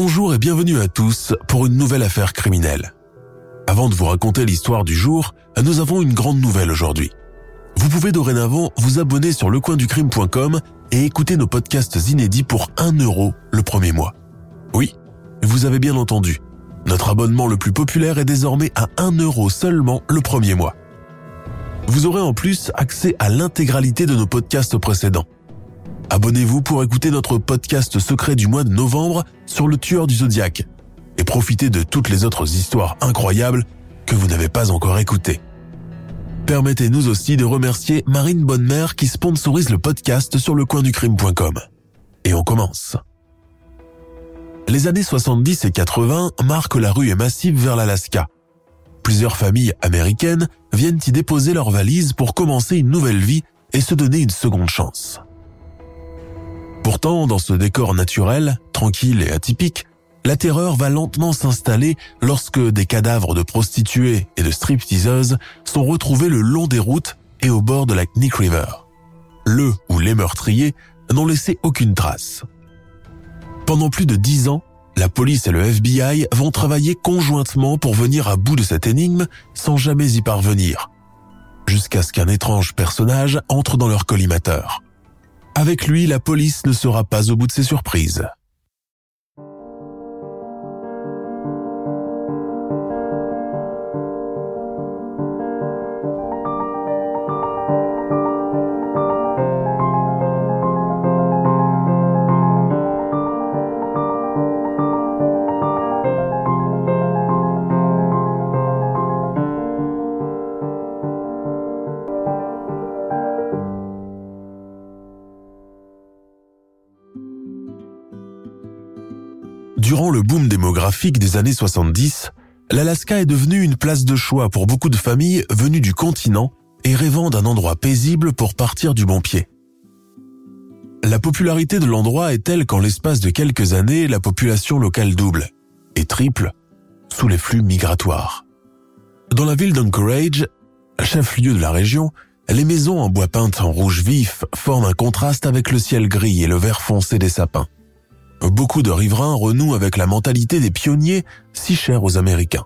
Bonjour et bienvenue à tous pour une nouvelle affaire criminelle. Avant de vous raconter l'histoire du jour, nous avons une grande nouvelle aujourd'hui. Vous pouvez dorénavant vous abonner sur lecoinducrime.com et écouter nos podcasts inédits pour 1 euro le premier mois. Oui, vous avez bien entendu. Notre abonnement le plus populaire est désormais à 1 euro seulement le premier mois. Vous aurez en plus accès à l'intégralité de nos podcasts précédents. Abonnez-vous pour écouter notre podcast secret du mois de novembre sur le tueur du zodiaque et profitez de toutes les autres histoires incroyables que vous n'avez pas encore écoutées. Permettez-nous aussi de remercier Marine Bonnemère qui sponsorise le podcast sur lecoinducrime.com. Et on commence. Les années 70 et 80 marquent la rue massive vers l'Alaska. Plusieurs familles américaines viennent y déposer leurs valises pour commencer une nouvelle vie et se donner une seconde chance. Pourtant, dans ce décor naturel, tranquille et atypique, la terreur va lentement s'installer lorsque des cadavres de prostituées et de stripteaseuses sont retrouvés le long des routes et au bord de la Knick River. Le ou les meurtriers n'ont laissé aucune trace. Pendant plus de dix ans, la police et le FBI vont travailler conjointement pour venir à bout de cette énigme sans jamais y parvenir, jusqu'à ce qu'un étrange personnage entre dans leur collimateur. Avec lui, la police ne sera pas au bout de ses surprises. Des années 70, l'Alaska est devenue une place de choix pour beaucoup de familles venues du continent et rêvant d'un endroit paisible pour partir du bon pied. La popularité de l'endroit est telle qu'en l'espace de quelques années, la population locale double et triple sous les flux migratoires. Dans la ville d'Anchorage, chef-lieu de la région, les maisons en bois peint en rouge vif forment un contraste avec le ciel gris et le vert foncé des sapins beaucoup de riverains renouent avec la mentalité des pionniers si chers aux Américains.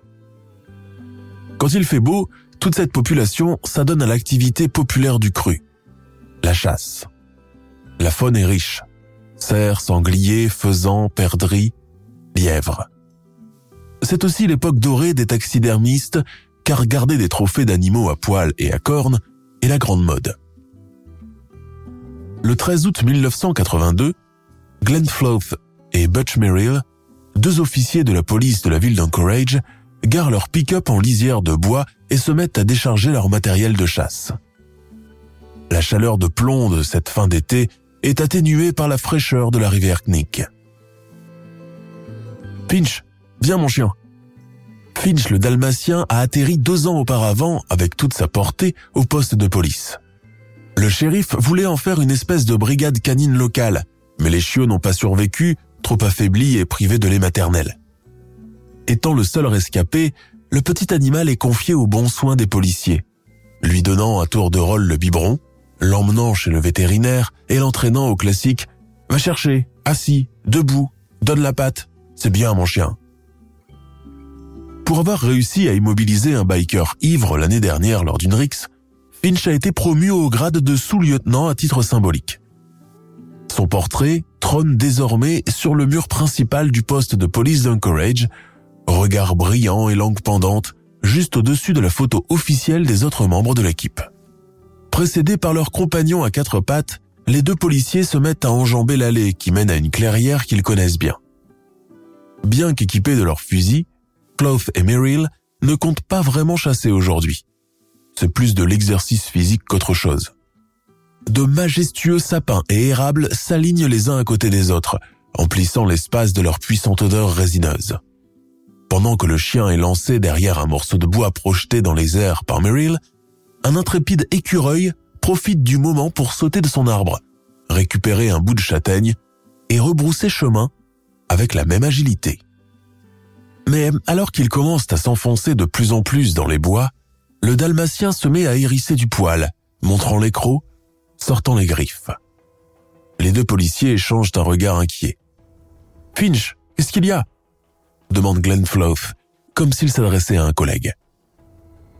Quand il fait beau, toute cette population s'adonne à l'activité populaire du cru, la chasse. La faune est riche. Cerfs, sangliers, faisans, perdrix, lièvres. C'est aussi l'époque dorée des taxidermistes, car garder des trophées d'animaux à poils et à cornes est la grande mode. Le 13 août 1982, Glenn Floth et Butch Merrill, deux officiers de la police de la ville d'Anchorage, garent leur pick-up en lisière de bois et se mettent à décharger leur matériel de chasse. La chaleur de plomb de cette fin d'été est atténuée par la fraîcheur de la rivière Knick. Finch, viens mon chien. Finch le dalmatien a atterri deux ans auparavant avec toute sa portée au poste de police. Le shérif voulait en faire une espèce de brigade canine locale, mais les chiots n'ont pas survécu, trop affaiblis et privés de lait maternel. Étant le seul rescapé, le petit animal est confié aux bons soins des policiers, lui donnant à tour de rôle le biberon, l'emmenant chez le vétérinaire et l'entraînant au classique « Va chercher, assis, debout, donne la patte, c'est bien mon chien ». Pour avoir réussi à immobiliser un biker ivre l'année dernière lors d'une rixe, Finch a été promu au grade de sous-lieutenant à titre symbolique. Son portrait trône désormais sur le mur principal du poste de police d'Anchorage, regard brillant et langue pendante, juste au-dessus de la photo officielle des autres membres de l'équipe. Précédés par leurs compagnons à quatre pattes, les deux policiers se mettent à enjamber l'allée qui mène à une clairière qu'ils connaissent bien. Bien qu'équipés de leurs fusils, Cloth et Merrill ne comptent pas vraiment chasser aujourd'hui. C'est plus de l'exercice physique qu'autre chose. De majestueux sapins et érables s'alignent les uns à côté des autres, emplissant l'espace de leur puissante odeur résineuse. Pendant que le chien est lancé derrière un morceau de bois projeté dans les airs par Merrill, un intrépide écureuil profite du moment pour sauter de son arbre, récupérer un bout de châtaigne et rebrousser chemin avec la même agilité. Mais alors qu'il commence à s'enfoncer de plus en plus dans les bois, le dalmatien se met à hérisser du poil, montrant les sortant les griffes. Les deux policiers échangent un regard inquiet. Finch, qu'est-ce qu'il y a? demande Glenn Floth, comme s'il s'adressait à un collègue.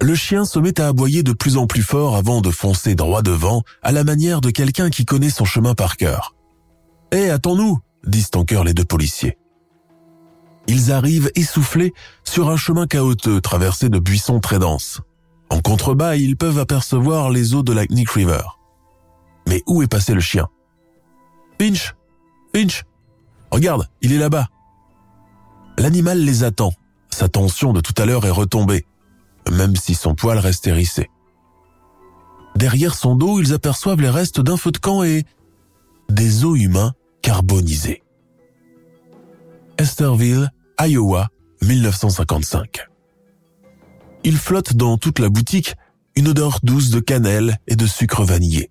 Le chien se met à aboyer de plus en plus fort avant de foncer droit devant, à la manière de quelqu'un qui connaît son chemin par cœur. Hé, attends-nous disent en chœur les deux policiers. Ils arrivent essoufflés sur un chemin chaotique traversé de buissons très denses. En contrebas, ils peuvent apercevoir les eaux de la Nick River. Mais où est passé le chien? Finch Finch Regarde, il est là-bas. L'animal les attend. Sa tension de tout à l'heure est retombée, même si son poil reste hérissé. Derrière son dos, ils aperçoivent les restes d'un feu de camp et des os humains carbonisés. Esterville, Iowa, 1955. Il flotte dans toute la boutique une odeur douce de cannelle et de sucre vanillé.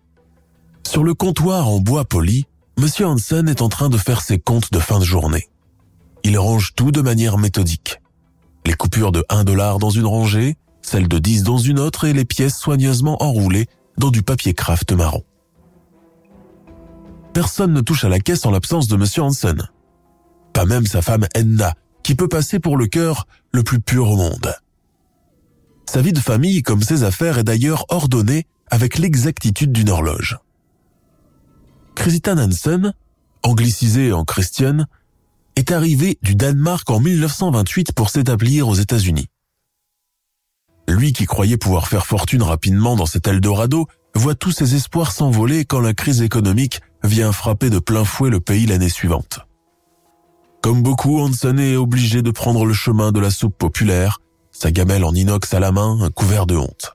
Sur le comptoir en bois poli, M. Hansen est en train de faire ses comptes de fin de journée. Il range tout de manière méthodique. Les coupures de 1 dollar dans une rangée, celles de 10 dans une autre et les pièces soigneusement enroulées dans du papier craft marron. Personne ne touche à la caisse en l'absence de M. Hansen. Pas même sa femme Enna, qui peut passer pour le cœur le plus pur au monde. Sa vie de famille comme ses affaires est d'ailleurs ordonnée avec l'exactitude d'une horloge. Christian Hansen, anglicisé en Christian, est arrivé du Danemark en 1928 pour s'établir aux États-Unis. Lui qui croyait pouvoir faire fortune rapidement dans cet Eldorado voit tous ses espoirs s'envoler quand la crise économique vient frapper de plein fouet le pays l'année suivante. Comme beaucoup, Hansen est obligé de prendre le chemin de la soupe populaire, sa gamelle en inox à la main, un couvert de honte.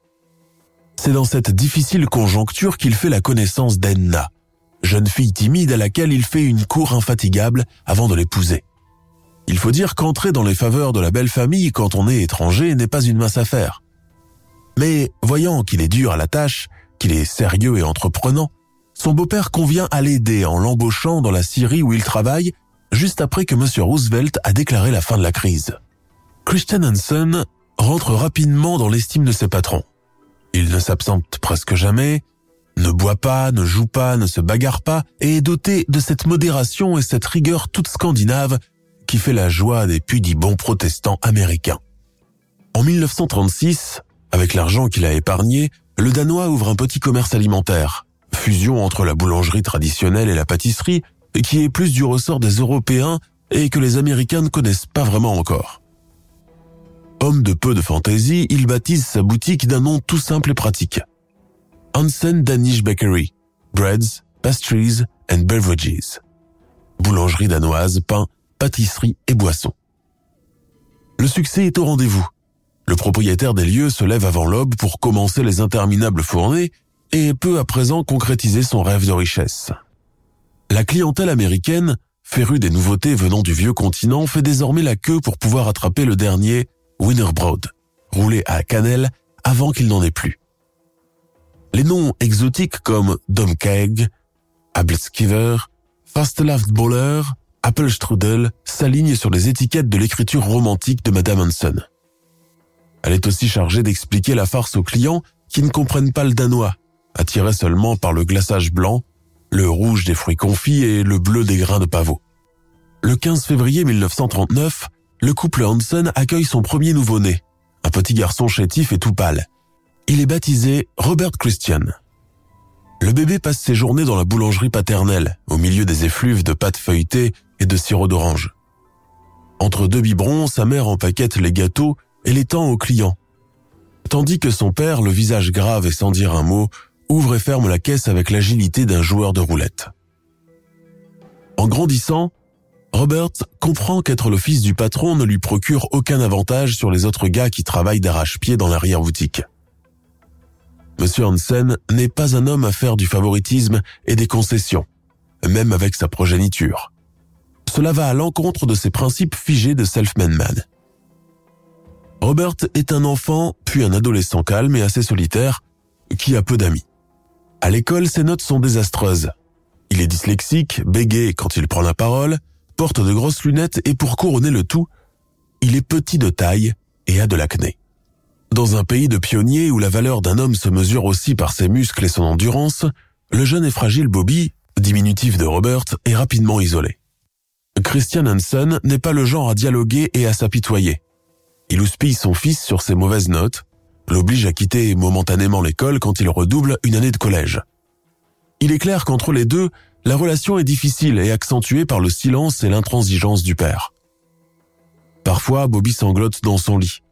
C'est dans cette difficile conjoncture qu'il fait la connaissance d'Enna, jeune fille timide à laquelle il fait une cour infatigable avant de l'épouser. Il faut dire qu'entrer dans les faveurs de la belle famille quand on est étranger n'est pas une mince affaire. Mais voyant qu'il est dur à la tâche, qu'il est sérieux et entreprenant, son beau-père convient à l'aider en l'embauchant dans la Syrie où il travaille, juste après que M. Roosevelt a déclaré la fin de la crise. Christian Hansen rentre rapidement dans l'estime de ses patrons. Il ne s'absente presque jamais, ne boit pas, ne joue pas, ne se bagarre pas, et est doté de cette modération et cette rigueur toute scandinave qui fait la joie des bons protestants américains. En 1936, avec l'argent qu'il a épargné, le Danois ouvre un petit commerce alimentaire, fusion entre la boulangerie traditionnelle et la pâtisserie, qui est plus du ressort des Européens et que les Américains ne connaissent pas vraiment encore. Homme de peu de fantaisie, il baptise sa boutique d'un nom tout simple et pratique. Hansen Danish Bakery, Breads, Pastries and Beverages. Boulangerie danoise, pain, pâtisserie et boissons. Le succès est au rendez-vous. Le propriétaire des lieux se lève avant l'aube pour commencer les interminables fournées et peut à présent concrétiser son rêve de richesse. La clientèle américaine, férue des nouveautés venant du vieux continent, fait désormais la queue pour pouvoir attraper le dernier Winterbroad, roulé à cannelle avant qu'il n'en ait plus. Les noms exotiques comme Domkeg, Abelskiver, Fastlaftboller, Appelstrudel s'alignent sur les étiquettes de l'écriture romantique de Madame Hansen. Elle est aussi chargée d'expliquer la farce aux clients qui ne comprennent pas le danois, attirés seulement par le glaçage blanc, le rouge des fruits confits et le bleu des grains de pavot. Le 15 février 1939, le couple Hansen accueille son premier nouveau-né, un petit garçon chétif et tout pâle. Il est baptisé Robert Christian. Le bébé passe ses journées dans la boulangerie paternelle, au milieu des effluves de pâtes feuilletées et de sirop d'orange. Entre deux biberons, sa mère empaquette les gâteaux et les tend aux clients. Tandis que son père, le visage grave et sans dire un mot, ouvre et ferme la caisse avec l'agilité d'un joueur de roulette. En grandissant, Robert comprend qu'être le fils du patron ne lui procure aucun avantage sur les autres gars qui travaillent d'arrache-pied dans l'arrière-boutique. Monsieur Hansen n'est pas un homme à faire du favoritisme et des concessions, même avec sa progéniture. Cela va à l'encontre de ses principes figés de self-made man. Robert est un enfant, puis un adolescent calme et assez solitaire, qui a peu d'amis. À l'école, ses notes sont désastreuses. Il est dyslexique, bégayé quand il prend la parole, porte de grosses lunettes et pour couronner le tout, il est petit de taille et a de l'acné. Dans un pays de pionniers où la valeur d'un homme se mesure aussi par ses muscles et son endurance, le jeune et fragile Bobby, diminutif de Robert, est rapidement isolé. Christian Hansen n'est pas le genre à dialoguer et à s'apitoyer. Il houspille son fils sur ses mauvaises notes, l'oblige à quitter momentanément l'école quand il redouble une année de collège. Il est clair qu'entre les deux, la relation est difficile et accentuée par le silence et l'intransigeance du père. Parfois, Bobby sanglote dans son lit.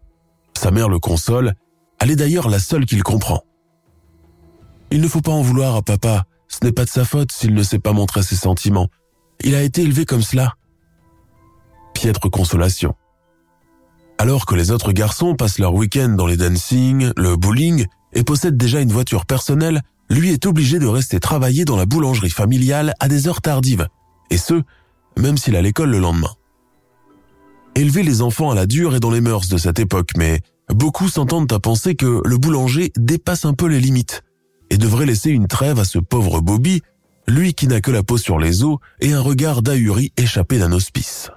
Sa mère le console, elle est d'ailleurs la seule qu'il comprend. Il ne faut pas en vouloir à papa, ce n'est pas de sa faute s'il ne sait pas montrer ses sentiments. Il a été élevé comme cela. Piètre consolation. Alors que les autres garçons passent leur week-end dans les dancing, le bowling et possèdent déjà une voiture personnelle, lui est obligé de rester travailler dans la boulangerie familiale à des heures tardives, et ce, même s'il a l'école le lendemain. Élever les enfants à la dure est dans les mœurs de cette époque, mais beaucoup s'entendent à penser que le boulanger dépasse un peu les limites et devrait laisser une trêve à ce pauvre Bobby, lui qui n'a que la peau sur les os et un regard d'ahuri échappé d'un hospice.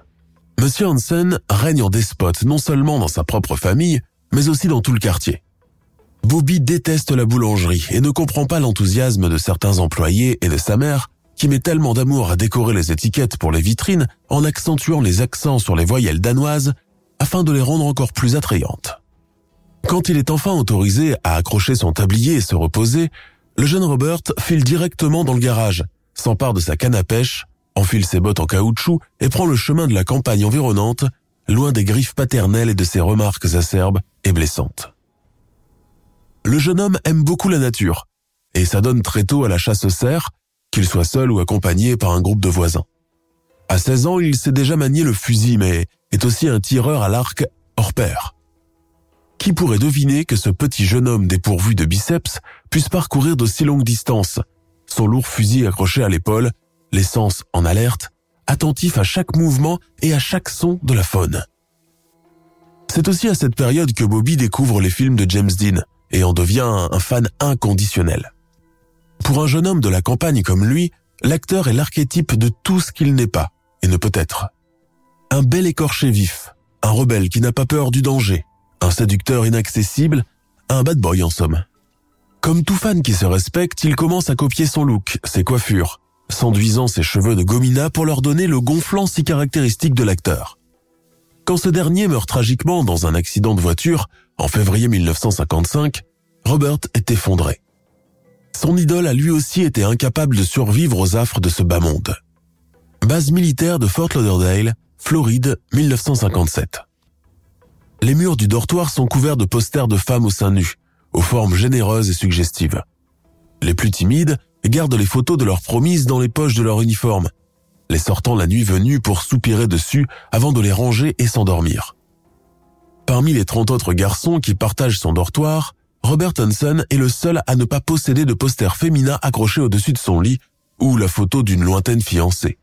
Monsieur Hansen règne en despote non seulement dans sa propre famille, mais aussi dans tout le quartier. Bobby déteste la boulangerie et ne comprend pas l'enthousiasme de certains employés et de sa mère, qui met tellement d'amour à décorer les étiquettes pour les vitrines en accentuant les accents sur les voyelles danoises afin de les rendre encore plus attrayantes. Quand il est enfin autorisé à accrocher son tablier et se reposer, le jeune Robert file directement dans le garage, s'empare de sa canne à pêche, enfile ses bottes en caoutchouc et prend le chemin de la campagne environnante, loin des griffes paternelles et de ses remarques acerbes et blessantes le jeune homme aime beaucoup la nature et s'adonne très tôt à la chasse aux cerfs, qu'il soit seul ou accompagné par un groupe de voisins. À 16 ans, il sait déjà manier le fusil, mais est aussi un tireur à l'arc hors pair. Qui pourrait deviner que ce petit jeune homme dépourvu de biceps puisse parcourir d'aussi longues distances, son lourd fusil accroché à l'épaule, l'essence en alerte, attentif à chaque mouvement et à chaque son de la faune. C'est aussi à cette période que Bobby découvre les films de James Dean, et en devient un fan inconditionnel. Pour un jeune homme de la campagne comme lui, l'acteur est l'archétype de tout ce qu'il n'est pas et ne peut être. Un bel écorché vif, un rebelle qui n'a pas peur du danger, un séducteur inaccessible, un bad boy en somme. Comme tout fan qui se respecte, il commence à copier son look, ses coiffures, s'enduisant ses cheveux de gomina pour leur donner le gonflant si caractéristique de l'acteur. Quand ce dernier meurt tragiquement dans un accident de voiture en février 1955, Robert est effondré. Son idole a lui aussi été incapable de survivre aux affres de ce bas monde. Base militaire de Fort Lauderdale, Floride, 1957. Les murs du dortoir sont couverts de posters de femmes au sein nu, aux formes généreuses et suggestives. Les plus timides gardent les photos de leurs promises dans les poches de leur uniforme les sortant la nuit venue pour soupirer dessus avant de les ranger et s'endormir. Parmi les 30 autres garçons qui partagent son dortoir, Robert Hansen est le seul à ne pas posséder de poster féminin accroché au-dessus de son lit ou la photo d'une lointaine fiancée.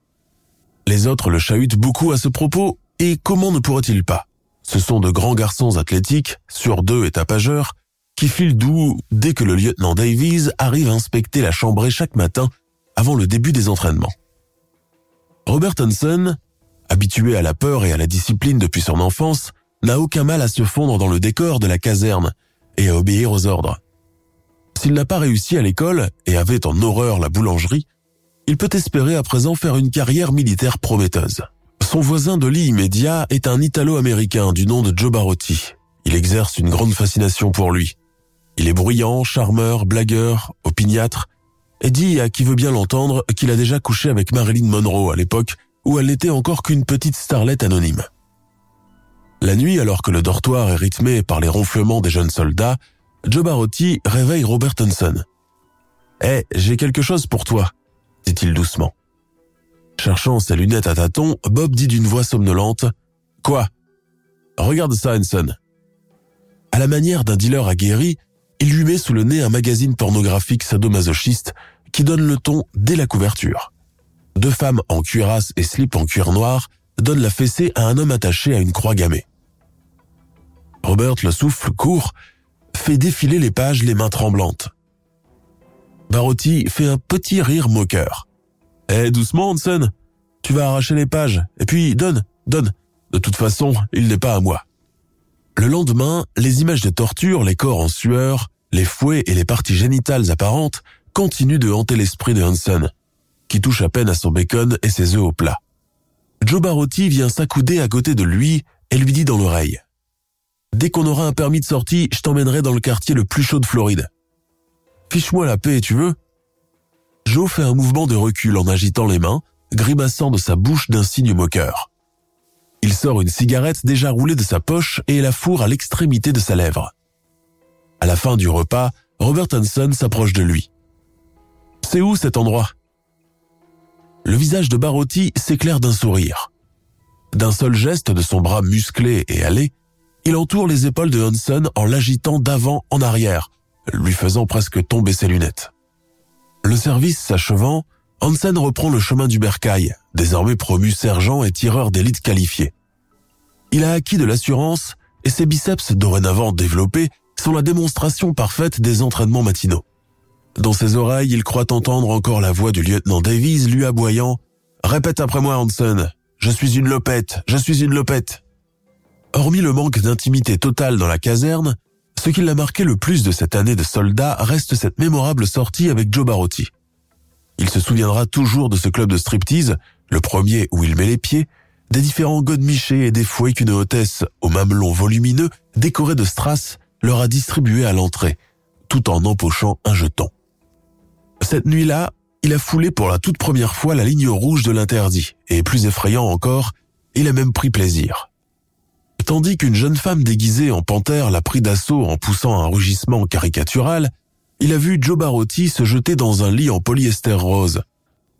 Les autres le chahutent beaucoup à ce propos, et comment ne pourrait-il pas? Ce sont de grands garçons athlétiques, sur deux et tapageurs, qui filent doux dès que le lieutenant Davies arrive à inspecter la chambrée chaque matin avant le début des entraînements. Robert Hansen, habitué à la peur et à la discipline depuis son enfance, n'a aucun mal à se fondre dans le décor de la caserne et à obéir aux ordres. S'il n'a pas réussi à l'école et avait en horreur la boulangerie, il peut espérer à présent faire une carrière militaire prometteuse. Son voisin de lit immédiat est un Italo-américain du nom de Joe Barotti. Il exerce une grande fascination pour lui. Il est bruyant, charmeur, blagueur, opiniâtre et dit à qui veut bien l'entendre qu'il a déjà couché avec Marilyn Monroe à l'époque où elle n'était encore qu'une petite starlette anonyme. La nuit, alors que le dortoir est rythmé par les ronflements des jeunes soldats, Joe Barotti réveille Robert Hanson. Eh, j'ai quelque chose pour toi, dit-il doucement. Cherchant ses lunettes à tâtons, Bob dit d'une voix somnolente Quoi Regarde ça, Hanson. À la manière d'un dealer aguerri, il lui met sous le nez un magazine pornographique sadomasochiste qui donne le ton dès la couverture. Deux femmes en cuirasse et slip en cuir noir donnent la fessée à un homme attaché à une croix gammée. Robert le souffle court, fait défiler les pages les mains tremblantes. Barotti fait un petit rire moqueur. Eh, doucement, Hansen. Tu vas arracher les pages. Et puis, donne, donne. De toute façon, il n'est pas à moi. Le lendemain, les images de torture, les corps en sueur, les fouets et les parties génitales apparentes continuent de hanter l'esprit de Hansen, qui touche à peine à son bacon et ses œufs au plat. Joe Barotti vient s'accouder à côté de lui et lui dit dans l'oreille. Dès qu'on aura un permis de sortie, je t'emmènerai dans le quartier le plus chaud de Floride. Fiche-moi la paix, tu veux? Joe fait un mouvement de recul en agitant les mains, grimaçant de sa bouche d'un signe moqueur. Il sort une cigarette déjà roulée de sa poche et la fourre à l'extrémité de sa lèvre. À la fin du repas, Robert Hanson s'approche de lui. C'est où cet endroit? Le visage de Barotti s'éclaire d'un sourire. D'un seul geste de son bras musclé et allé, il entoure les épaules de Hanson en l'agitant d'avant en arrière, lui faisant presque tomber ses lunettes. Le service s'achevant, Hansen reprend le chemin du bercail, désormais promu sergent et tireur d'élite qualifié. Il a acquis de l'assurance et ses biceps dorénavant développés sont la démonstration parfaite des entraînements matinaux. Dans ses oreilles, il croit entendre encore la voix du lieutenant Davies lui aboyant ⁇ Répète après moi, Hansen, je suis une lopette, je suis une lopette !⁇ Hormis le manque d'intimité totale dans la caserne, ce qui l'a marqué le plus de cette année de soldat reste cette mémorable sortie avec Joe Barotti. Il se souviendra toujours de ce club de striptease, le premier où il met les pieds, des différents godemichés et des fouets qu'une hôtesse au mamelon volumineux décoré de strass leur a distribué à l'entrée, tout en empochant un jeton. Cette nuit-là, il a foulé pour la toute première fois la ligne rouge de l'interdit, et plus effrayant encore, il a même pris plaisir. Tandis qu'une jeune femme déguisée en panthère l'a pris d'assaut en poussant un rugissement caricatural, il a vu Joe Barotti se jeter dans un lit en polyester rose,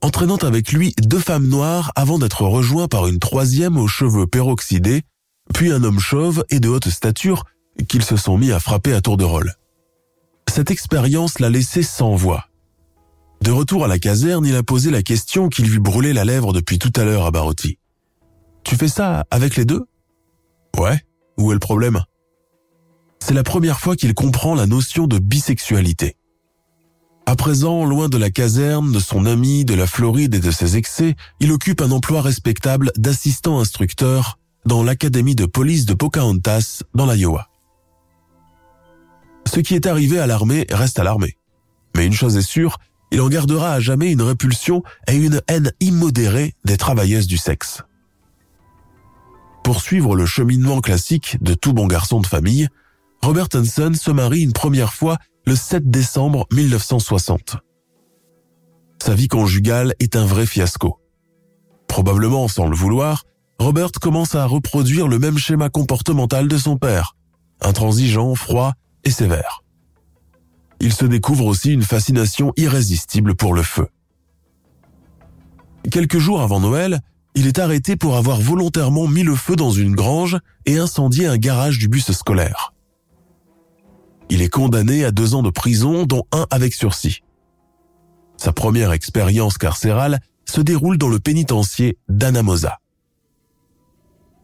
entraînant avec lui deux femmes noires avant d'être rejoint par une troisième aux cheveux peroxydés, puis un homme chauve et de haute stature qu'ils se sont mis à frapper à tour de rôle. Cette expérience l'a laissé sans voix. De retour à la caserne, il a posé la question qui lui brûlait la lèvre depuis tout à l'heure à Barotti. Tu fais ça avec les deux? Ouais, où est le problème? C'est la première fois qu'il comprend la notion de bisexualité. À présent, loin de la caserne, de son ami, de la Floride et de ses excès, il occupe un emploi respectable d'assistant instructeur dans l'académie de police de Pocahontas, dans l'Iowa. Ce qui est arrivé à l'armée reste à l'armée. Mais une chose est sûre, il en gardera à jamais une répulsion et une haine immodérée des travailleuses du sexe. Pour suivre le cheminement classique de tout bon garçon de famille, Robert Hansen se marie une première fois le 7 décembre 1960. Sa vie conjugale est un vrai fiasco. Probablement sans le vouloir, Robert commence à reproduire le même schéma comportemental de son père, intransigeant, froid et sévère. Il se découvre aussi une fascination irrésistible pour le feu. Quelques jours avant Noël, il est arrêté pour avoir volontairement mis le feu dans une grange et incendié un garage du bus scolaire. Il est condamné à deux ans de prison, dont un avec sursis. Sa première expérience carcérale se déroule dans le pénitencier d'Anamosa.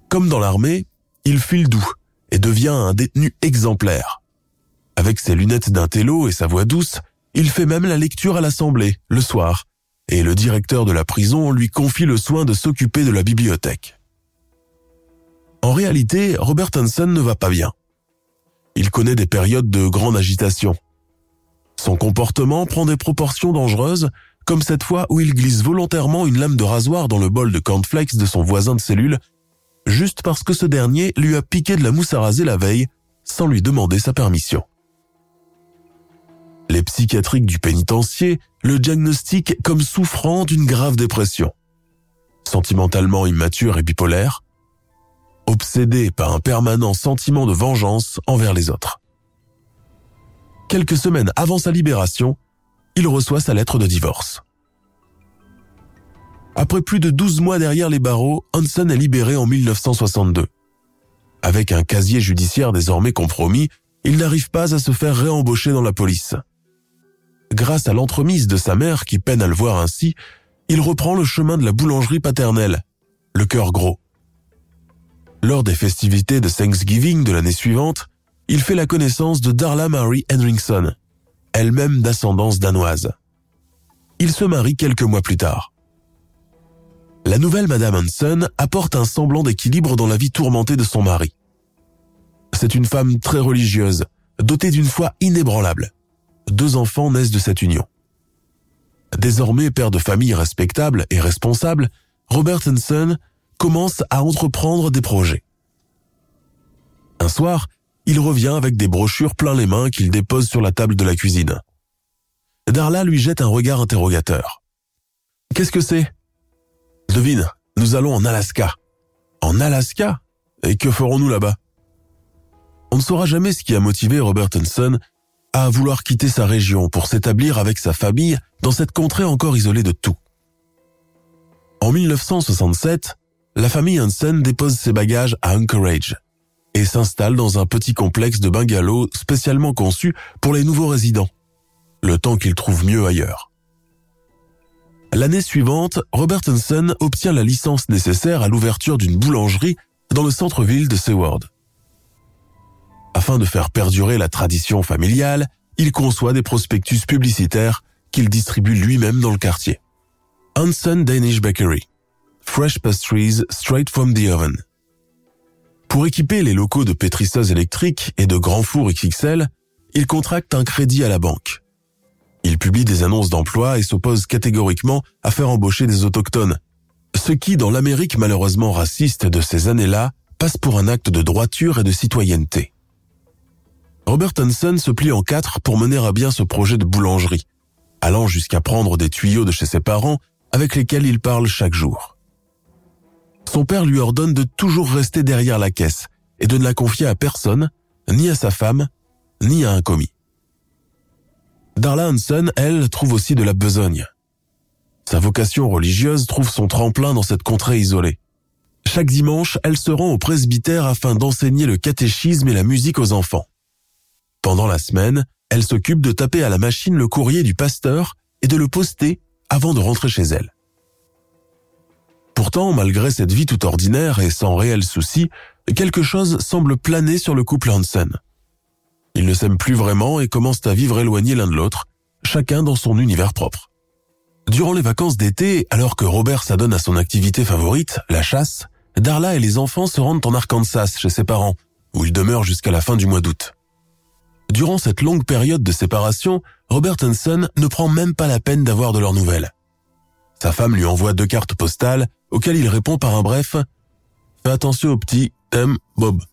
Comme dans l'armée, il file doux et devient un détenu exemplaire. Avec ses lunettes d'intello et sa voix douce, il fait même la lecture à l'assemblée, le soir, et le directeur de la prison lui confie le soin de s'occuper de la bibliothèque. En réalité, Robert Hansen ne va pas bien. Il connaît des périodes de grande agitation. Son comportement prend des proportions dangereuses, comme cette fois où il glisse volontairement une lame de rasoir dans le bol de cornflakes de son voisin de cellule, juste parce que ce dernier lui a piqué de la mousse à raser la veille, sans lui demander sa permission. Les psychiatriques du pénitencier le diagnostiquent comme souffrant d'une grave dépression. Sentimentalement immature et bipolaire, obsédé par un permanent sentiment de vengeance envers les autres. Quelques semaines avant sa libération, il reçoit sa lettre de divorce. Après plus de 12 mois derrière les barreaux, Hansen est libéré en 1962. Avec un casier judiciaire désormais compromis, il n'arrive pas à se faire réembaucher dans la police. Grâce à l'entremise de sa mère qui peine à le voir ainsi, il reprend le chemin de la boulangerie paternelle, le cœur gros. Lors des festivités de Thanksgiving de l'année suivante, il fait la connaissance de Darla Mary Henriksen, elle-même d'ascendance danoise. Il se marie quelques mois plus tard. La nouvelle Madame Hansen apporte un semblant d'équilibre dans la vie tourmentée de son mari. C'est une femme très religieuse, dotée d'une foi inébranlable. Deux enfants naissent de cette union. Désormais père de famille respectable et responsable, Robert Hansen commence à entreprendre des projets. Un soir, il revient avec des brochures plein les mains qu'il dépose sur la table de la cuisine. Darla lui jette un regard interrogateur. Qu'est-ce que c'est? Devine, nous allons en Alaska. En Alaska? Et que ferons-nous là-bas? On ne saura jamais ce qui a motivé Robert Hansen à vouloir quitter sa région pour s'établir avec sa famille dans cette contrée encore isolée de tout. En 1967, la famille Hansen dépose ses bagages à Anchorage et s'installe dans un petit complexe de bungalows spécialement conçu pour les nouveaux résidents, le temps qu'ils trouvent mieux ailleurs. L'année suivante, Robert Hansen obtient la licence nécessaire à l'ouverture d'une boulangerie dans le centre-ville de Seward. Afin de faire perdurer la tradition familiale, il conçoit des prospectus publicitaires qu'il distribue lui-même dans le quartier. Hansen Danish Bakery. Fresh pastries straight from the oven. Pour équiper les locaux de pétrisseuses électriques et de grands fours XXL, il contracte un crédit à la banque. Il publie des annonces d'emploi et s'oppose catégoriquement à faire embaucher des autochtones, ce qui, dans l'Amérique malheureusement raciste de ces années-là, passe pour un acte de droiture et de citoyenneté. Robert Hansen se plie en quatre pour mener à bien ce projet de boulangerie, allant jusqu'à prendre des tuyaux de chez ses parents avec lesquels il parle chaque jour. Son père lui ordonne de toujours rester derrière la caisse et de ne la confier à personne, ni à sa femme, ni à un commis. Darla Hansen, elle, trouve aussi de la besogne. Sa vocation religieuse trouve son tremplin dans cette contrée isolée. Chaque dimanche, elle se rend au presbytère afin d'enseigner le catéchisme et la musique aux enfants. Pendant la semaine, elle s'occupe de taper à la machine le courrier du pasteur et de le poster avant de rentrer chez elle. Pourtant, malgré cette vie tout ordinaire et sans réel souci, quelque chose semble planer sur le couple Hansen. Ils ne s'aiment plus vraiment et commencent à vivre éloignés l'un de l'autre, chacun dans son univers propre. Durant les vacances d'été, alors que Robert s'adonne à son activité favorite, la chasse, Darla et les enfants se rendent en Arkansas chez ses parents, où ils demeurent jusqu'à la fin du mois d'août. Durant cette longue période de séparation, Robert Hansen ne prend même pas la peine d'avoir de leurs nouvelles. Sa femme lui envoie deux cartes postales auxquelles il répond par un bref ⁇ Fais attention au petit, M. Bob ⁇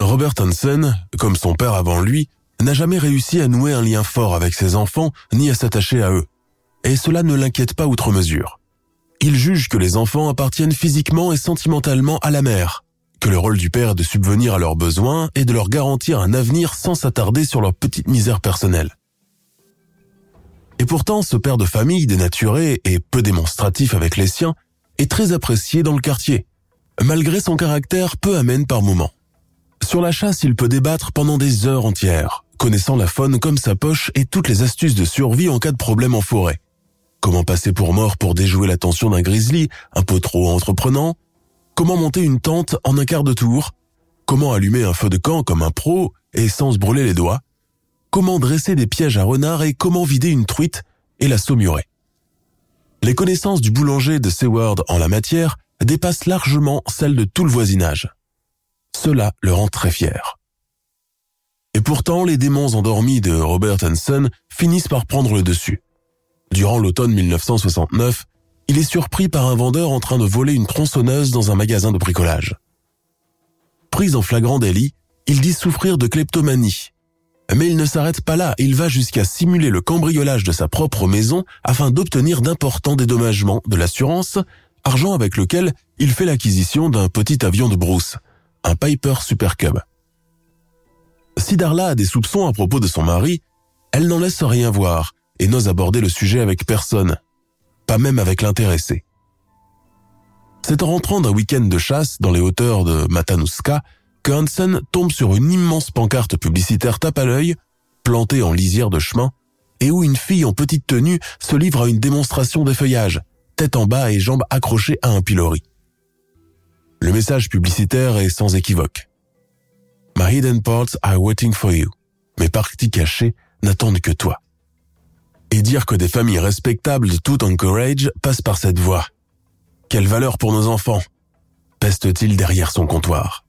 Robert Hansen, comme son père avant lui, n'a jamais réussi à nouer un lien fort avec ses enfants ni à s'attacher à eux. Et cela ne l'inquiète pas outre mesure. Il juge que les enfants appartiennent physiquement et sentimentalement à la mère, que le rôle du père est de subvenir à leurs besoins et de leur garantir un avenir sans s'attarder sur leur petite misère personnelle. Et pourtant, ce père de famille dénaturé et peu démonstratif avec les siens est très apprécié dans le quartier, malgré son caractère peu amène par moments. Sur la chasse, il peut débattre pendant des heures entières, connaissant la faune comme sa poche et toutes les astuces de survie en cas de problème en forêt. Comment passer pour mort pour déjouer l'attention d'un grizzly, un peu trop entreprenant Comment monter une tente en un quart de tour? Comment allumer un feu de camp comme un pro et sans se brûler les doigts? Comment dresser des pièges à renards et comment vider une truite et la saumurer? Les connaissances du boulanger de Seward en la matière dépassent largement celles de tout le voisinage. Cela le rend très fier. Et pourtant, les démons endormis de Robert Hansen finissent par prendre le dessus. Durant l'automne 1969, il est surpris par un vendeur en train de voler une tronçonneuse dans un magasin de bricolage. Pris en flagrant délit, il dit souffrir de kleptomanie. Mais il ne s'arrête pas là, il va jusqu'à simuler le cambriolage de sa propre maison afin d'obtenir d'importants dédommagements de l'assurance, argent avec lequel il fait l'acquisition d'un petit avion de brousse, un Piper Super Cub. Si Darla a des soupçons à propos de son mari, elle n'en laisse rien voir et n'ose aborder le sujet avec personne, pas même avec l'intéressé. C'est en rentrant d'un week-end de chasse dans les hauteurs de Matanuska que Hansen tombe sur une immense pancarte publicitaire tape à l'œil, plantée en lisière de chemin, et où une fille en petite tenue se livre à une démonstration d'effeuillage, tête en bas et jambes accrochées à un pilori. Le message publicitaire est sans équivoque. My hidden parts are waiting for you. Mes parties cachées n'attendent que toi. Et dire que des familles respectables de tout Anchorage passent par cette voie. Quelle valeur pour nos enfants peste-t-il derrière son comptoir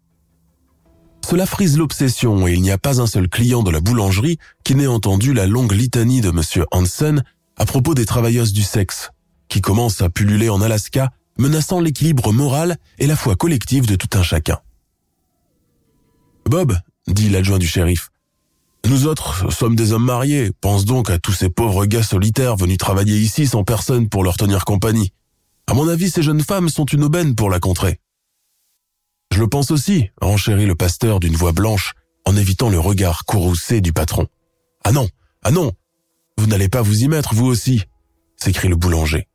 Cela frise l'obsession et il n'y a pas un seul client de la boulangerie qui n'ait entendu la longue litanie de M. Hansen à propos des travailleuses du sexe, qui commencent à pulluler en Alaska, menaçant l'équilibre moral et la foi collective de tout un chacun. Bob, dit l'adjoint du shérif, nous autres sommes des hommes mariés, pense donc à tous ces pauvres gars solitaires venus travailler ici sans personne pour leur tenir compagnie. À mon avis, ces jeunes femmes sont une aubaine pour la contrée. Je le pense aussi, renchérit le pasteur d'une voix blanche en évitant le regard courroucé du patron. Ah non, ah non, vous n'allez pas vous y mettre, vous aussi, s'écrie le boulanger.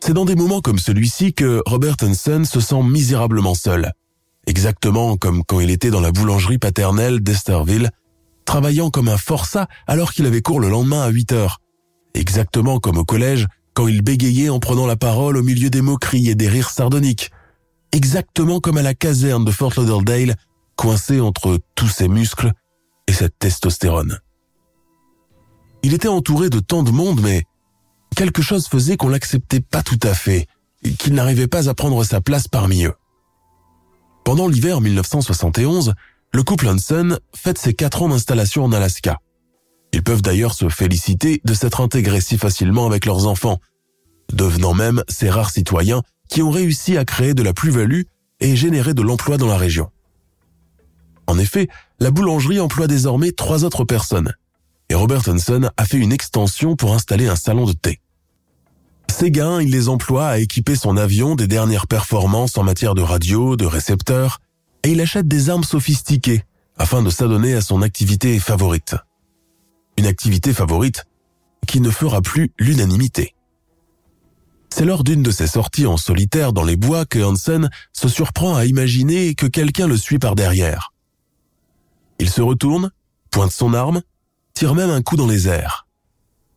C'est dans des moments comme celui-ci que Robert Hansen se sent misérablement seul exactement comme quand il était dans la boulangerie paternelle d'Esterville, travaillant comme un forçat alors qu'il avait cours le lendemain à 8 heures, exactement comme au collège quand il bégayait en prenant la parole au milieu des moqueries et des rires sardoniques, exactement comme à la caserne de Fort Lauderdale, coincé entre tous ses muscles et cette testostérone. Il était entouré de tant de monde, mais quelque chose faisait qu'on l'acceptait pas tout à fait, qu'il n'arrivait pas à prendre sa place parmi eux. Pendant l'hiver 1971, le couple Hansen fête ses quatre ans d'installation en Alaska. Ils peuvent d'ailleurs se féliciter de s'être intégrés si facilement avec leurs enfants, devenant même ces rares citoyens qui ont réussi à créer de la plus-value et générer de l'emploi dans la région. En effet, la boulangerie emploie désormais trois autres personnes, et Robert Hansen a fait une extension pour installer un salon de thé. Ces gains, il les emploie à équiper son avion des dernières performances en matière de radio, de récepteurs, et il achète des armes sophistiquées afin de s'adonner à son activité favorite. Une activité favorite qui ne fera plus l'unanimité. C'est lors d'une de ses sorties en solitaire dans les bois que Hansen se surprend à imaginer que quelqu'un le suit par derrière. Il se retourne, pointe son arme, tire même un coup dans les airs.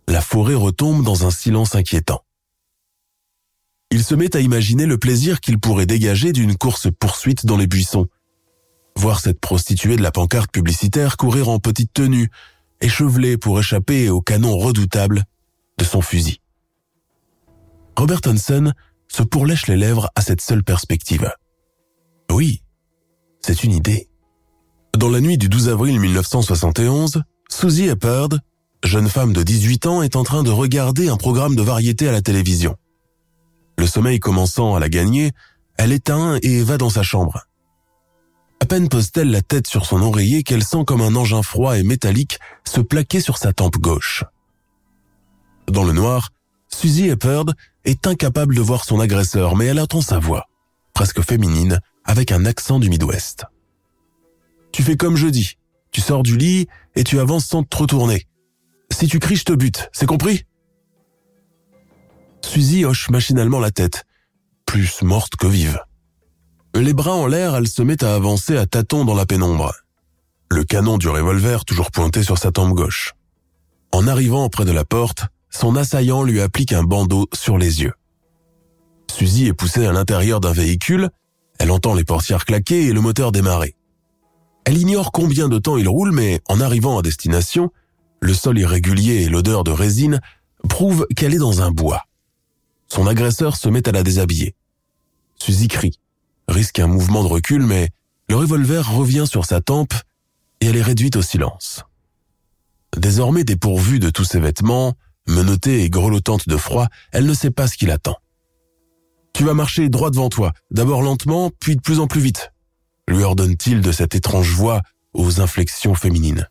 La forêt retombe dans un silence inquiétant il se met à imaginer le plaisir qu'il pourrait dégager d'une course-poursuite dans les buissons. Voir cette prostituée de la pancarte publicitaire courir en petite tenue, échevelée pour échapper au canon redoutable de son fusil. Robert Hansen se pourlèche les lèvres à cette seule perspective. Oui, c'est une idée. Dans la nuit du 12 avril 1971, Susie Eppard, jeune femme de 18 ans, est en train de regarder un programme de variété à la télévision. Le sommeil commençant à la gagner, elle éteint et va dans sa chambre. À peine pose-t-elle la tête sur son oreiller qu'elle sent comme un engin froid et métallique se plaquer sur sa tempe gauche. Dans le noir, Suzy Eppard est incapable de voir son agresseur, mais elle entend sa voix, presque féminine, avec un accent du Midwest. Tu fais comme je dis. Tu sors du lit et tu avances sans te retourner. Si tu cries, je te bute. C'est compris? Suzy hoche machinalement la tête, plus morte que vive. Les bras en l'air, elle se met à avancer à tâtons dans la pénombre. Le canon du revolver toujours pointé sur sa tempe gauche. En arrivant près de la porte, son assaillant lui applique un bandeau sur les yeux. Suzy est poussée à l'intérieur d'un véhicule, elle entend les portières claquer et le moteur démarrer. Elle ignore combien de temps il roule, mais en arrivant à destination, le sol irrégulier et l'odeur de résine prouvent qu'elle est dans un bois. Son agresseur se met à la déshabiller. Suzy crie, risque un mouvement de recul, mais le revolver revient sur sa tempe et elle est réduite au silence. Désormais dépourvue de tous ses vêtements, menottée et grelottante de froid, elle ne sait pas ce qui l'attend. Tu vas marcher droit devant toi, d'abord lentement, puis de plus en plus vite, lui ordonne-t-il de cette étrange voix aux inflexions féminines.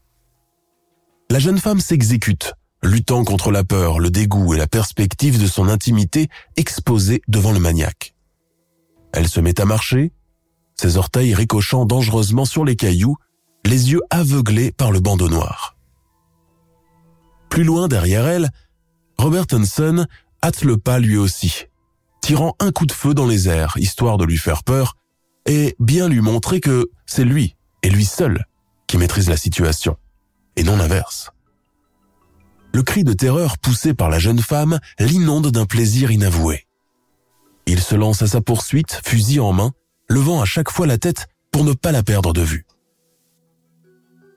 La jeune femme s'exécute, luttant contre la peur, le dégoût et la perspective de son intimité exposée devant le maniaque. Elle se met à marcher, ses orteils ricochant dangereusement sur les cailloux, les yeux aveuglés par le bandeau noir. Plus loin derrière elle, Robert Hanson hâte le pas lui aussi, tirant un coup de feu dans les airs, histoire de lui faire peur, et bien lui montrer que c'est lui, et lui seul, qui maîtrise la situation, et non l'inverse. Le cri de terreur poussé par la jeune femme l'inonde d'un plaisir inavoué. Il se lance à sa poursuite, fusil en main, levant à chaque fois la tête pour ne pas la perdre de vue.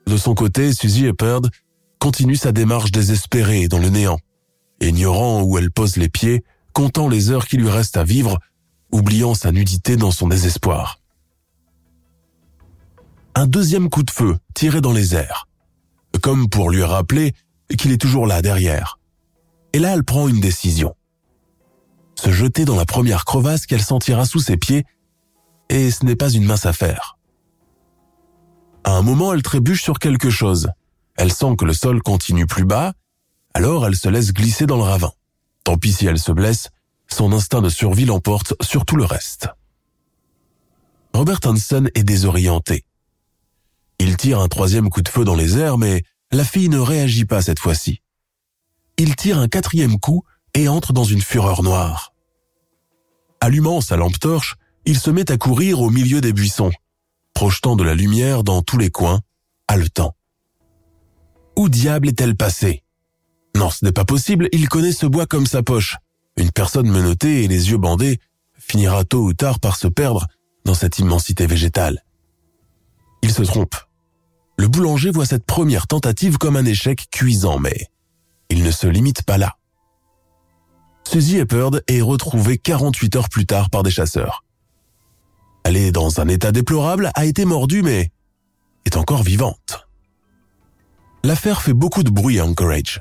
De son côté, Suzy Epperd continue sa démarche désespérée dans le néant, ignorant où elle pose les pieds, comptant les heures qui lui restent à vivre, oubliant sa nudité dans son désespoir. Un deuxième coup de feu tiré dans les airs, comme pour lui rappeler qu'il est toujours là derrière. Et là, elle prend une décision. Se jeter dans la première crevasse qu'elle sentira sous ses pieds, et ce n'est pas une mince affaire. À un moment, elle trébuche sur quelque chose. Elle sent que le sol continue plus bas, alors elle se laisse glisser dans le ravin. Tant pis si elle se blesse, son instinct de survie l'emporte sur tout le reste. Robert Hansen est désorienté. Il tire un troisième coup de feu dans les airs, mais la fille ne réagit pas cette fois-ci. Il tire un quatrième coup et entre dans une fureur noire. Allumant sa lampe torche, il se met à courir au milieu des buissons, projetant de la lumière dans tous les coins, haletant. Où diable est-elle passée? Non, ce n'est pas possible, il connaît ce bois comme sa poche. Une personne menottée et les yeux bandés finira tôt ou tard par se perdre dans cette immensité végétale. Il se trompe. Le boulanger voit cette première tentative comme un échec cuisant, mais il ne se limite pas là. Suzy Epperd est retrouvée 48 heures plus tard par des chasseurs. Elle est dans un état déplorable, a été mordue, mais est encore vivante. L'affaire fait beaucoup de bruit à Anchorage.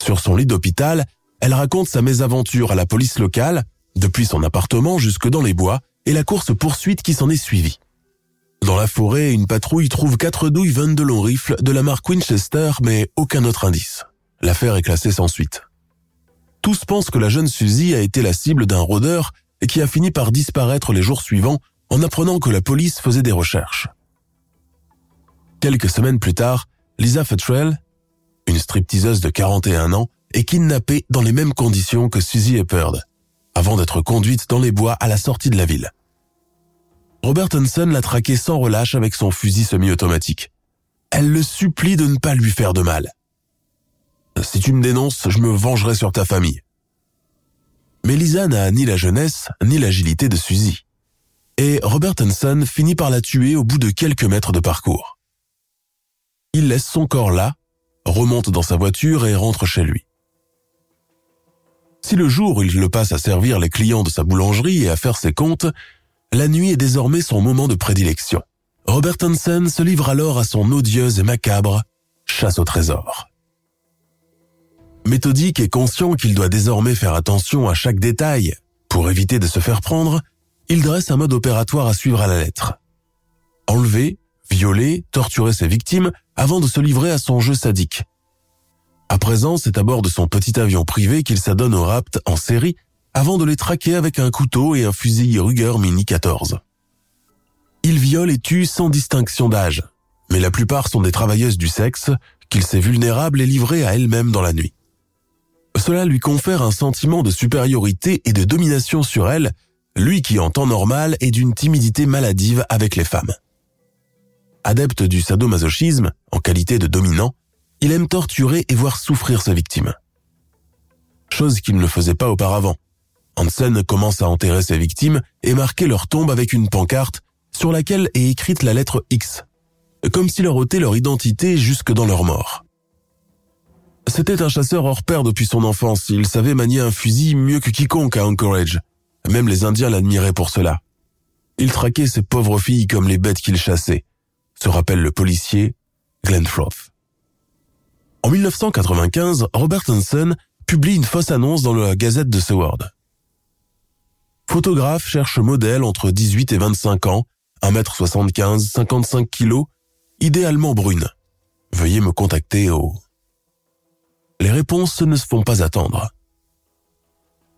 Sur son lit d'hôpital, elle raconte sa mésaventure à la police locale, depuis son appartement jusque dans les bois, et la course-poursuite qui s'en est suivie. Dans la forêt, une patrouille trouve quatre douilles 22 longs rifles de la marque Winchester, mais aucun autre indice. L'affaire est classée sans suite. Tous pensent que la jeune Suzy a été la cible d'un rôdeur et qui a fini par disparaître les jours suivants en apprenant que la police faisait des recherches. Quelques semaines plus tard, Lisa Futrell, une stripteaseuse de 41 ans, est kidnappée dans les mêmes conditions que Suzy Epperd, avant d'être conduite dans les bois à la sortie de la ville. Robert Hansen l'a traqué sans relâche avec son fusil semi-automatique. Elle le supplie de ne pas lui faire de mal. Si tu me dénonces, je me vengerai sur ta famille. Mais Lisa n'a ni la jeunesse, ni l'agilité de Suzy. Et Robert Hansen finit par la tuer au bout de quelques mètres de parcours. Il laisse son corps là, remonte dans sa voiture et rentre chez lui. Si le jour il le passe à servir les clients de sa boulangerie et à faire ses comptes, la nuit est désormais son moment de prédilection. Robert Hansen se livre alors à son odieuse et macabre chasse au trésor. Méthodique et conscient qu'il doit désormais faire attention à chaque détail pour éviter de se faire prendre, il dresse un mode opératoire à suivre à la lettre. Enlever, violer, torturer ses victimes avant de se livrer à son jeu sadique. À présent, c'est à bord de son petit avion privé qu'il s'adonne au rapt en série avant de les traquer avec un couteau et un fusil Ruger Mini 14. Il viole et tue sans distinction d'âge, mais la plupart sont des travailleuses du sexe qu'il sait vulnérables et livrées à elles-mêmes dans la nuit. Cela lui confère un sentiment de supériorité et de domination sur elles, lui qui en temps normal est d'une timidité maladive avec les femmes. Adepte du sadomasochisme, en qualité de dominant, il aime torturer et voir souffrir sa victime. Chose qu'il ne faisait pas auparavant, Hansen commence à enterrer ses victimes et marquer leur tombe avec une pancarte sur laquelle est écrite la lettre X, comme s'il leur ôtait leur identité jusque dans leur mort. C'était un chasseur hors pair depuis son enfance, il savait manier un fusil mieux que quiconque à Anchorage. Même les Indiens l'admiraient pour cela. Il traquait ces pauvres filles comme les bêtes qu'il chassait, se rappelle le policier Glenn Froth. En 1995, Robert Hansen publie une fausse annonce dans la Gazette de Seward. Photographe cherche modèle entre 18 et 25 ans, 1m75, 55 kg, idéalement brune. Veuillez me contacter au... Les réponses ne se font pas attendre.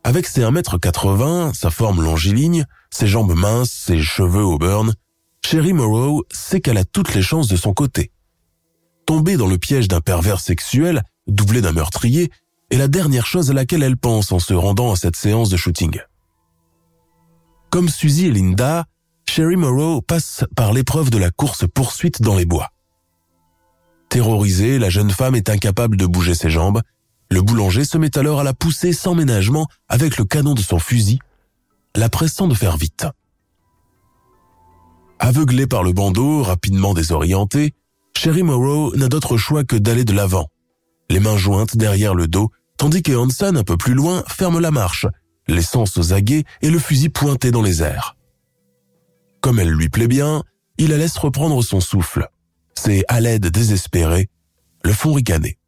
Avec ses 1m80, sa forme longiligne, ses jambes minces, ses cheveux au burn, Sherry Morrow sait qu'elle a toutes les chances de son côté. Tombée dans le piège d'un pervers sexuel, doublé d'un meurtrier, est la dernière chose à laquelle elle pense en se rendant à cette séance de shooting. Comme Suzy et Linda, Sherry Morrow passe par l'épreuve de la course-poursuite dans les bois. Terrorisée, la jeune femme est incapable de bouger ses jambes. Le boulanger se met alors à la pousser sans ménagement avec le canon de son fusil, la pressant de faire vite. Aveuglée par le bandeau, rapidement désorientée, Sherry Morrow n'a d'autre choix que d'aller de l'avant, les mains jointes derrière le dos, tandis que Hanson, un peu plus loin, ferme la marche, l'essence aux aguets et le fusil pointé dans les airs. Comme elle lui plaît bien, il la laisse reprendre son souffle. C'est à l'aide désespérée, le font ricaner.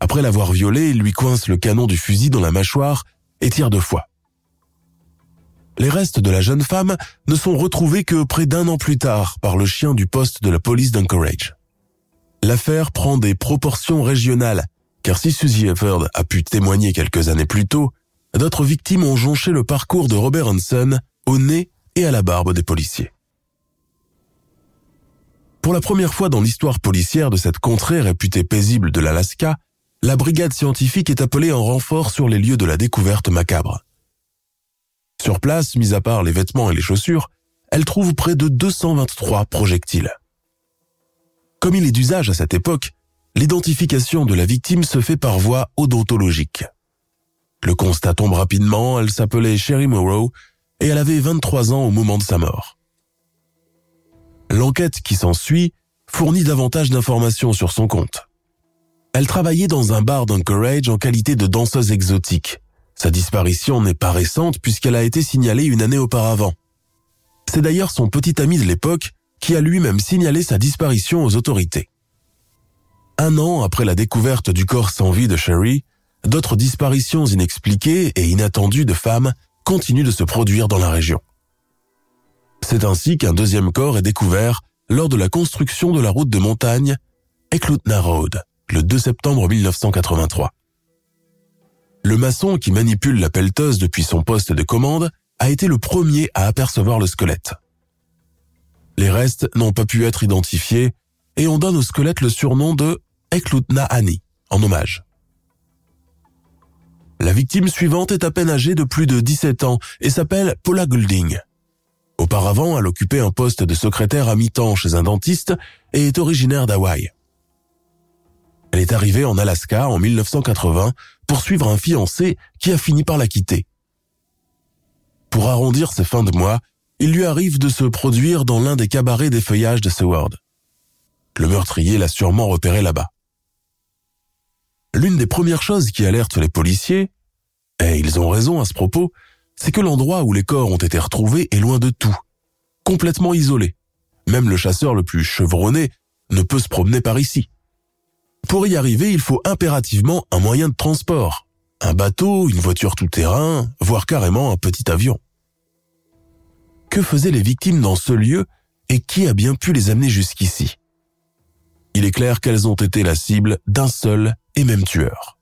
Après l'avoir violée, il lui coince le canon du fusil dans la mâchoire et tire deux fois. Les restes de la jeune femme ne sont retrouvés que près d'un an plus tard par le chien du poste de la police d'Anchorage. L'affaire prend des proportions régionales, car si Susie Efford a pu témoigner quelques années plus tôt, d'autres victimes ont jonché le parcours de Robert Hanson au nez et à la barbe des policiers. Pour la première fois dans l'histoire policière de cette contrée réputée paisible de l'Alaska, la brigade scientifique est appelée en renfort sur les lieux de la découverte macabre. Sur place, mis à part les vêtements et les chaussures, elle trouve près de 223 projectiles. Comme il est d'usage à cette époque, l'identification de la victime se fait par voie odontologique. Le constat tombe rapidement, elle s'appelait Sherry Morrow et elle avait 23 ans au moment de sa mort. L'enquête qui s'ensuit fournit davantage d'informations sur son compte. Elle travaillait dans un bar d'Anchorage en qualité de danseuse exotique. Sa disparition n'est pas récente puisqu'elle a été signalée une année auparavant. C'est d'ailleurs son petit ami de l'époque qui a lui-même signalé sa disparition aux autorités. Un an après la découverte du corps sans vie de Sherry, d'autres disparitions inexpliquées et inattendues de femmes continuent de se produire dans la région. C'est ainsi qu'un deuxième corps est découvert lors de la construction de la route de montagne Eklutna Road, le 2 septembre 1983. Le maçon qui manipule la pelleteuse depuis son poste de commande a été le premier à apercevoir le squelette. Les restes n'ont pas pu être identifiés et on donne au squelette le surnom de Eklutna Ani, en hommage. La victime suivante est à peine âgée de plus de 17 ans et s'appelle Paula Goulding. Auparavant, elle occupait un poste de secrétaire à mi-temps chez un dentiste et est originaire d'Hawaï. Elle est arrivée en Alaska en 1980 pour suivre un fiancé qui a fini par la quitter. Pour arrondir ses fins de mois, il lui arrive de se produire dans l'un des cabarets des feuillages de Seward. Le meurtrier l'a sûrement repéré là-bas. L'une des premières choses qui alertent les policiers, et ils ont raison à ce propos, c'est que l'endroit où les corps ont été retrouvés est loin de tout, complètement isolé. Même le chasseur le plus chevronné ne peut se promener par ici. Pour y arriver, il faut impérativement un moyen de transport, un bateau, une voiture tout-terrain, voire carrément un petit avion. Que faisaient les victimes dans ce lieu et qui a bien pu les amener jusqu'ici? Il est clair qu'elles ont été la cible d'un seul et même tueur.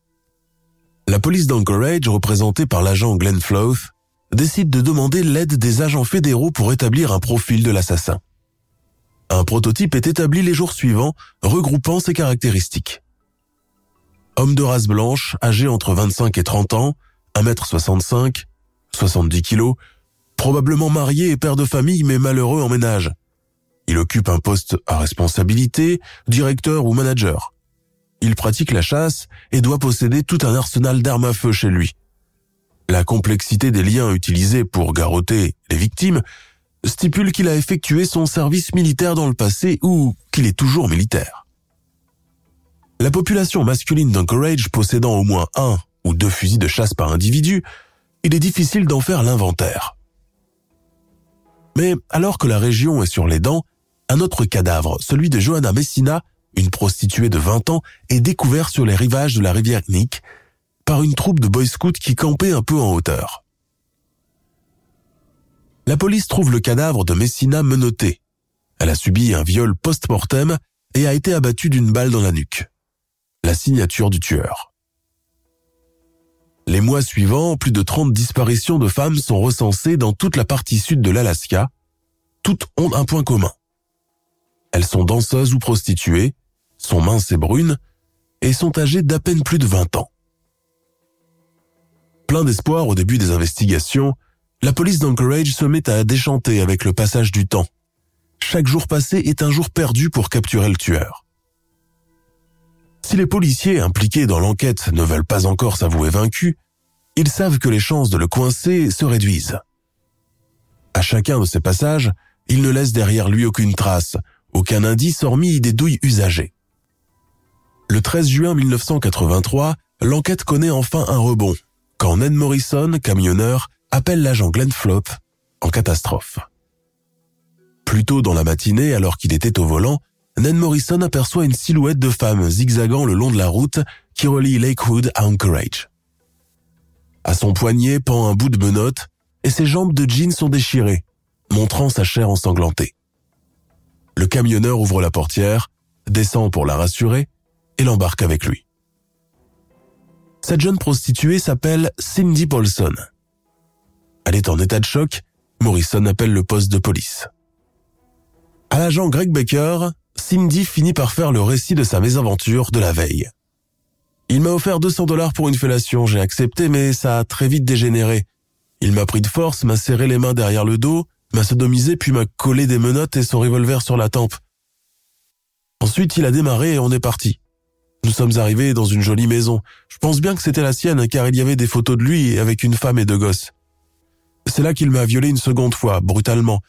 La police d'Anchorage, représentée par l'agent Glenn Floth, décide de demander l'aide des agents fédéraux pour établir un profil de l'assassin. Un prototype est établi les jours suivants, regroupant ses caractéristiques. Homme de race blanche, âgé entre 25 et 30 ans, 1m65, 70 kg, probablement marié et père de famille mais malheureux en ménage. Il occupe un poste à responsabilité, directeur ou manager. Il pratique la chasse et doit posséder tout un arsenal d'armes à feu chez lui. La complexité des liens utilisés pour garrotter les victimes stipule qu'il a effectué son service militaire dans le passé ou qu'il est toujours militaire. La population masculine d'Anchorage possédant au moins un ou deux fusils de chasse par individu, il est difficile d'en faire l'inventaire. Mais alors que la région est sur les dents, un autre cadavre, celui de Johanna Messina, une prostituée de 20 ans, est découvert sur les rivages de la rivière Knick par une troupe de boy scouts qui campait un peu en hauteur. La police trouve le cadavre de Messina menotté. Elle a subi un viol post-mortem et a été abattue d'une balle dans la nuque. La signature du tueur. Les mois suivants, plus de 30 disparitions de femmes sont recensées dans toute la partie sud de l'Alaska. Toutes ont un point commun. Elles sont danseuses ou prostituées, sont minces et brunes, et sont âgés d'à peine plus de 20 ans. Plein d'espoir au début des investigations, la police d'Anchorage se met à déchanter avec le passage du temps. Chaque jour passé est un jour perdu pour capturer le tueur. Si les policiers impliqués dans l'enquête ne veulent pas encore s'avouer vaincus, ils savent que les chances de le coincer se réduisent. À chacun de ces passages, il ne laisse derrière lui aucune trace, aucun indice hormis des douilles usagées. Le 13 juin 1983, l'enquête connaît enfin un rebond, quand Ned Morrison, camionneur, appelle l'agent Glenn Flop en catastrophe. Plus tôt dans la matinée, alors qu'il était au volant, Ned Morrison aperçoit une silhouette de femme zigzagant le long de la route qui relie Lakewood à Anchorage. À son poignet pend un bout de menotte et ses jambes de jean sont déchirées, montrant sa chair ensanglantée. Le camionneur ouvre la portière, descend pour la rassurer et l'embarque avec lui. Cette jeune prostituée s'appelle Cindy Paulson. Elle est en état de choc, Morrison appelle le poste de police. À l'agent Greg Baker, Cindy finit par faire le récit de sa mésaventure de la veille. Il m'a offert 200 dollars pour une fellation, j'ai accepté mais ça a très vite dégénéré. Il m'a pris de force, m'a serré les mains derrière le dos, m'a sodomisé puis m'a collé des menottes et son revolver sur la tempe. Ensuite, il a démarré et on est parti. Nous sommes arrivés dans une jolie maison. Je pense bien que c'était la sienne car il y avait des photos de lui avec une femme et deux gosses. C'est là qu'il m'a violé une seconde fois, brutalement.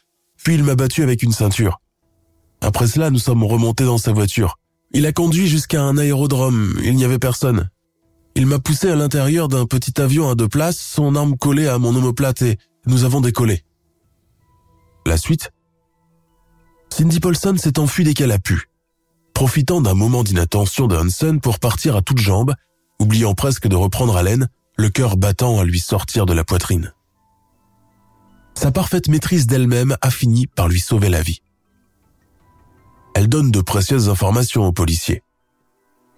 Puis il m'a battu avec une ceinture. Après cela, nous sommes remontés dans sa voiture. Il a conduit jusqu'à un aérodrome. Il n'y avait personne. Il m'a poussé à l'intérieur d'un petit avion à deux places, son arme collée à mon omoplate et nous avons décollé. La suite? Cindy Paulson s'est enfuie dès qu'elle a pu profitant d'un moment d'inattention de Hansen pour partir à toutes jambes, oubliant presque de reprendre haleine, le cœur battant à lui sortir de la poitrine. Sa parfaite maîtrise d'elle-même a fini par lui sauver la vie. Elle donne de précieuses informations aux policiers.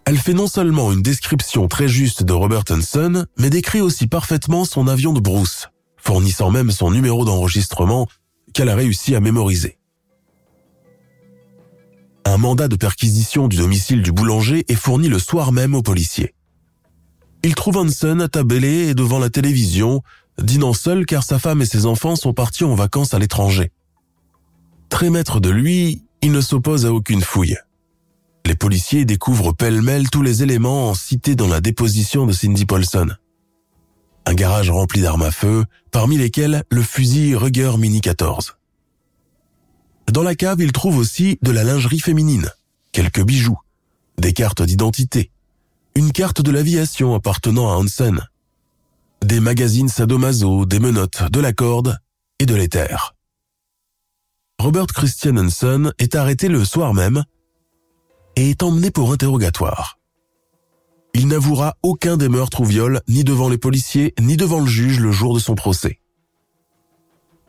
Elle fait non seulement une description très juste de Robert Hansen, mais décrit aussi parfaitement son avion de brousse, fournissant même son numéro d'enregistrement qu'elle a réussi à mémoriser. Un mandat de perquisition du domicile du boulanger est fourni le soir même aux policiers. Il trouve Hansen attablé et devant la télévision, dînant seul car sa femme et ses enfants sont partis en vacances à l'étranger. Très maître de lui, il ne s'oppose à aucune fouille. Les policiers découvrent pêle-mêle tous les éléments cités dans la déposition de Cindy Paulson. Un garage rempli d'armes à feu, parmi lesquels le fusil Ruger Mini 14. Dans la cave, il trouve aussi de la lingerie féminine, quelques bijoux, des cartes d'identité, une carte de l'aviation appartenant à Hansen, des magazines sadomaso, des menottes, de la corde et de l'éther. Robert Christian Hansen est arrêté le soir même et est emmené pour interrogatoire. Il n'avouera aucun des meurtres ou viols ni devant les policiers ni devant le juge le jour de son procès.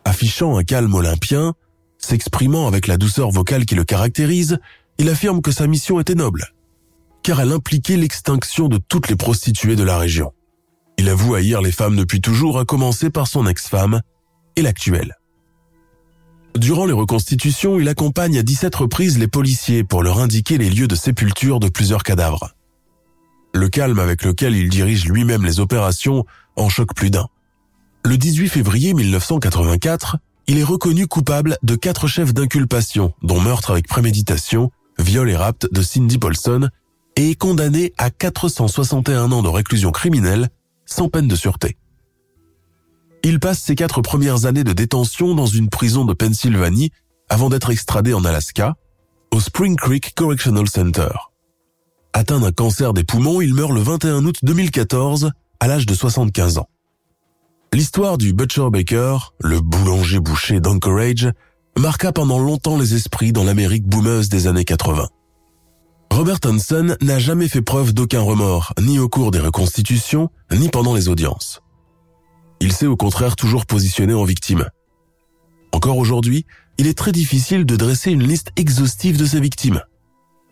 Affichant un calme olympien, S'exprimant avec la douceur vocale qui le caractérise, il affirme que sa mission était noble, car elle impliquait l'extinction de toutes les prostituées de la région. Il avoue haïr les femmes depuis toujours, à commencer par son ex-femme et l'actuelle. Durant les reconstitutions, il accompagne à 17 reprises les policiers pour leur indiquer les lieux de sépulture de plusieurs cadavres. Le calme avec lequel il dirige lui-même les opérations en choque plus d'un. Le 18 février 1984, il est reconnu coupable de quatre chefs d'inculpation, dont meurtre avec préméditation, viol et rapt de Cindy Paulson, et est condamné à 461 ans de réclusion criminelle sans peine de sûreté. Il passe ses quatre premières années de détention dans une prison de Pennsylvanie avant d'être extradé en Alaska, au Spring Creek Correctional Center. Atteint d'un cancer des poumons, il meurt le 21 août 2014 à l'âge de 75 ans. L'histoire du Butcher Baker, le boulanger-boucher d'Anchorage, marqua pendant longtemps les esprits dans l'Amérique boumeuse des années 80. Robert Hansen n'a jamais fait preuve d'aucun remords, ni au cours des reconstitutions, ni pendant les audiences. Il s'est au contraire toujours positionné en victime. Encore aujourd'hui, il est très difficile de dresser une liste exhaustive de ses victimes.